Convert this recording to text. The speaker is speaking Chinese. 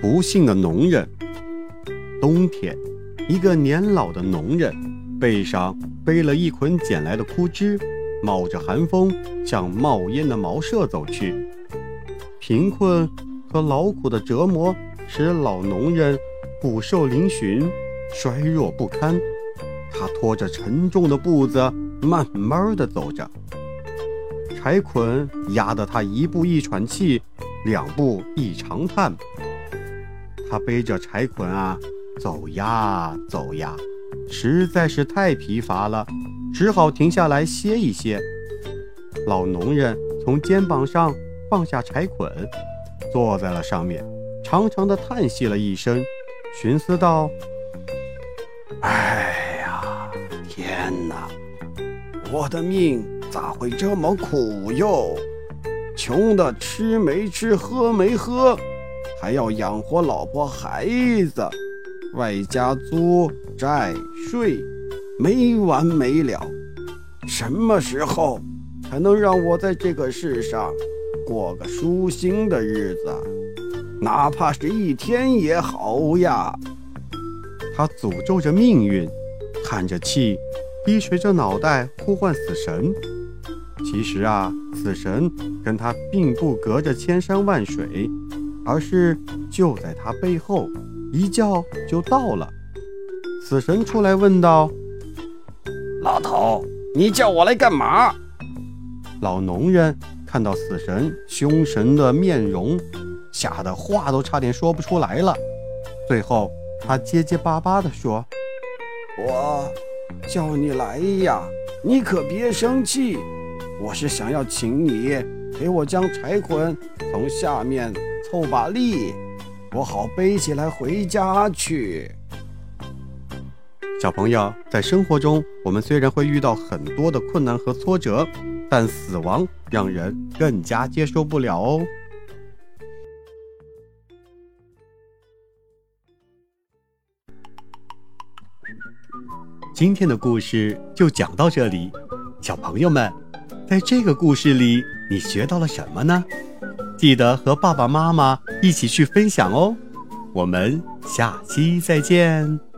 不幸的农人。冬天，一个年老的农人背上背了一捆捡来的枯枝，冒着寒风向冒烟的茅舍走去。贫困和劳苦的折磨使老农人骨瘦嶙峋、衰弱不堪。他拖着沉重的步子，慢慢地走着。柴捆压得他一步一喘气，两步一长叹。他背着柴捆啊，走呀走呀，实在是太疲乏了，只好停下来歇一歇。老农人从肩膀上放下柴捆，坐在了上面，长长的叹息了一声，寻思道：“哎呀。”天哪，我的命咋会这么苦哟？穷的吃没吃，喝没喝，还要养活老婆孩子，外加租债税，没完没了。什么时候才能让我在这个世上过个舒心的日子？哪怕是一天也好呀！他诅咒着命运。叹着气，低垂着脑袋呼唤死神。其实啊，死神跟他并不隔着千山万水，而是就在他背后，一叫就到了。死神出来问道：“老头，你叫我来干嘛？”老农人看到死神凶神的面容，吓得话都差点说不出来了。最后，他结结巴巴地说。我叫你来呀，你可别生气。我是想要请你陪我将柴捆从下面凑把力，我好背起来回家去。小朋友，在生活中，我们虽然会遇到很多的困难和挫折，但死亡让人更加接受不了哦。今天的故事就讲到这里，小朋友们，在这个故事里你学到了什么呢？记得和爸爸妈妈一起去分享哦。我们下期再见。